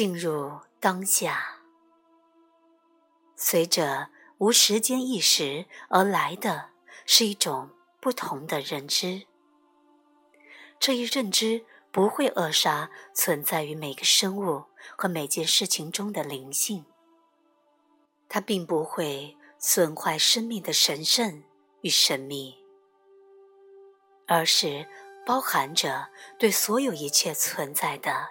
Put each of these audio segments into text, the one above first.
进入当下，随着无时间意识而来的是一种不同的认知。这一认知不会扼杀存在于每个生物和每件事情中的灵性，它并不会损坏生命的神圣与神秘，而是包含着对所有一切存在的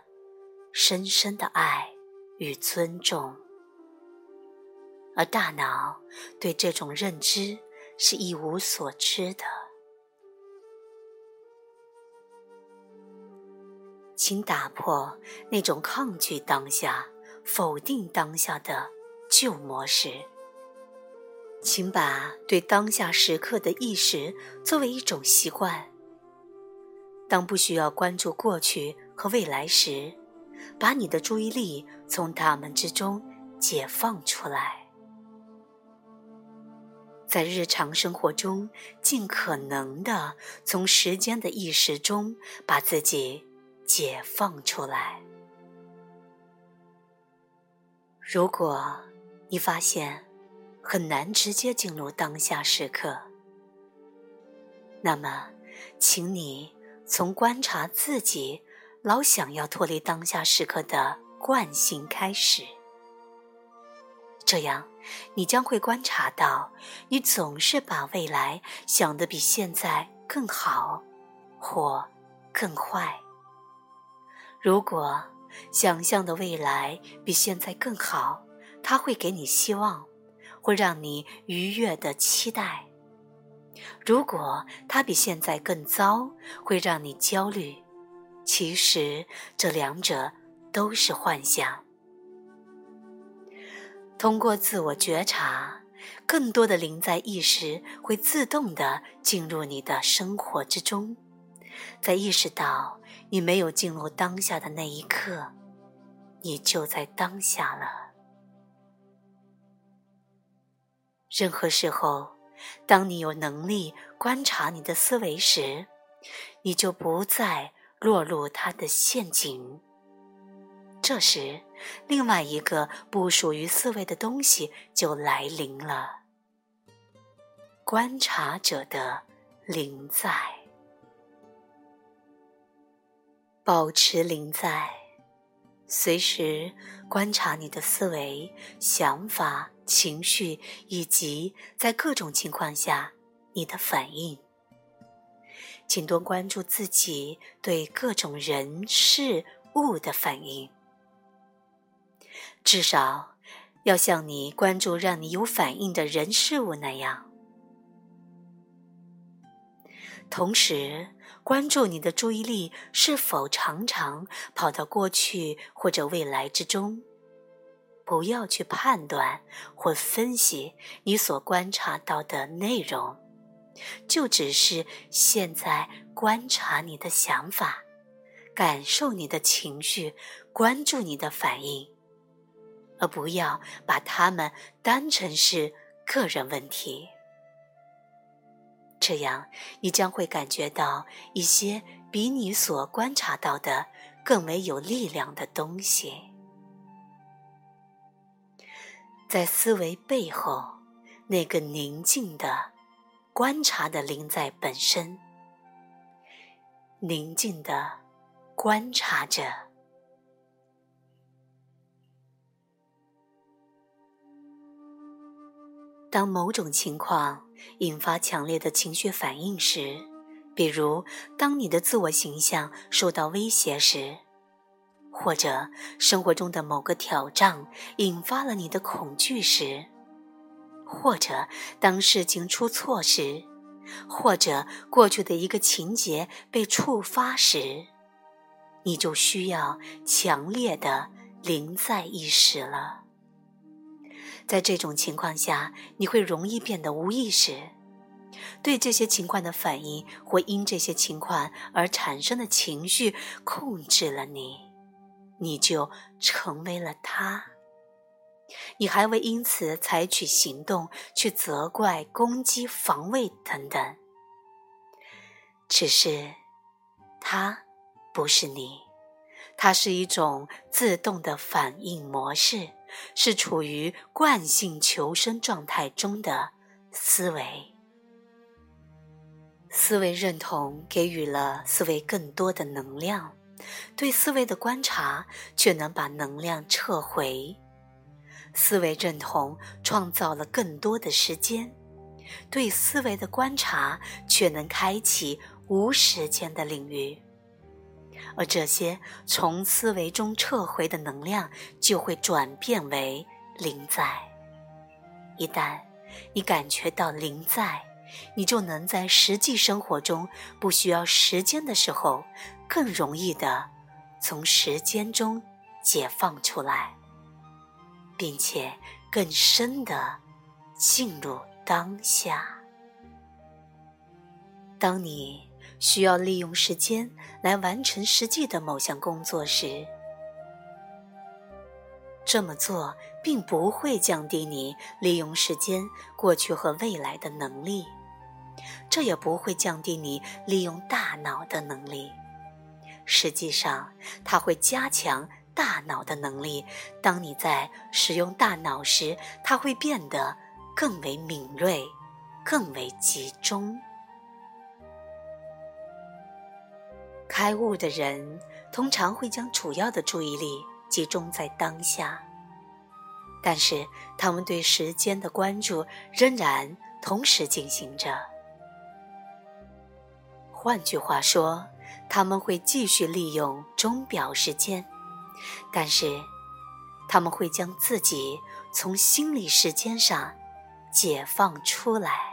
深深的爱与尊重，而大脑对这种认知是一无所知的。请打破那种抗拒当下、否定当下的旧模式。请把对当下时刻的意识作为一种习惯。当不需要关注过去和未来时，把你的注意力从他们之中解放出来。在日常生活中，尽可能的从时间的意识中把自己。解放出来。如果你发现很难直接进入当下时刻，那么，请你从观察自己老想要脱离当下时刻的惯性开始。这样，你将会观察到，你总是把未来想得比现在更好，或更坏。如果想象的未来比现在更好，它会给你希望，会让你愉悦的期待；如果它比现在更糟，会让你焦虑。其实这两者都是幻想。通过自我觉察，更多的灵在意识会自动的进入你的生活之中，在意识到。你没有进入当下的那一刻，你就在当下了。任何时候，当你有能力观察你的思维时，你就不再落入他的陷阱。这时，另外一个不属于思维的东西就来临了——观察者的临在。保持临在，随时观察你的思维、想法、情绪，以及在各种情况下你的反应。请多关注自己对各种人事物的反应，至少要像你关注让你有反应的人事物那样。同时。关注你的注意力是否常常跑到过去或者未来之中，不要去判断或分析你所观察到的内容，就只是现在观察你的想法，感受你的情绪，关注你的反应，而不要把它们当成是个人问题。这样，你将会感觉到一些比你所观察到的更为有力量的东西，在思维背后，那个宁静的、观察的灵在本身，宁静的观察着。当某种情况引发强烈的情绪反应时，比如当你的自我形象受到威胁时，或者生活中的某个挑战引发了你的恐惧时，或者当事情出错时，或者过去的一个情节被触发时，你就需要强烈的临在意识了。在这种情况下，你会容易变得无意识，对这些情况的反应或因这些情况而产生的情绪控制了你，你就成为了他。你还会因此采取行动去责怪、攻击、防卫等等。只是，他不是你，它是一种自动的反应模式，是处于惯性求生状态中的思维。思维认同给予了思维更多的能量，对思维的观察却能把能量撤回。思维认同创造了更多的时间，对思维的观察却能开启无时间的领域。而这些从思维中撤回的能量，就会转变为灵在。一旦你感觉到灵在，你就能在实际生活中不需要时间的时候，更容易的从时间中解放出来，并且更深的进入当下。当你需要利用时间来完成实际的某项工作时，这么做并不会降低你利用时间过去和未来的能力。这也不会降低你利用大脑的能力，实际上，它会加强大脑的能力。当你在使用大脑时，它会变得更为敏锐，更为集中。开悟的人通常会将主要的注意力集中在当下，但是他们对时间的关注仍然同时进行着。换句话说，他们会继续利用钟表时间，但是他们会将自己从心理时间上解放出来。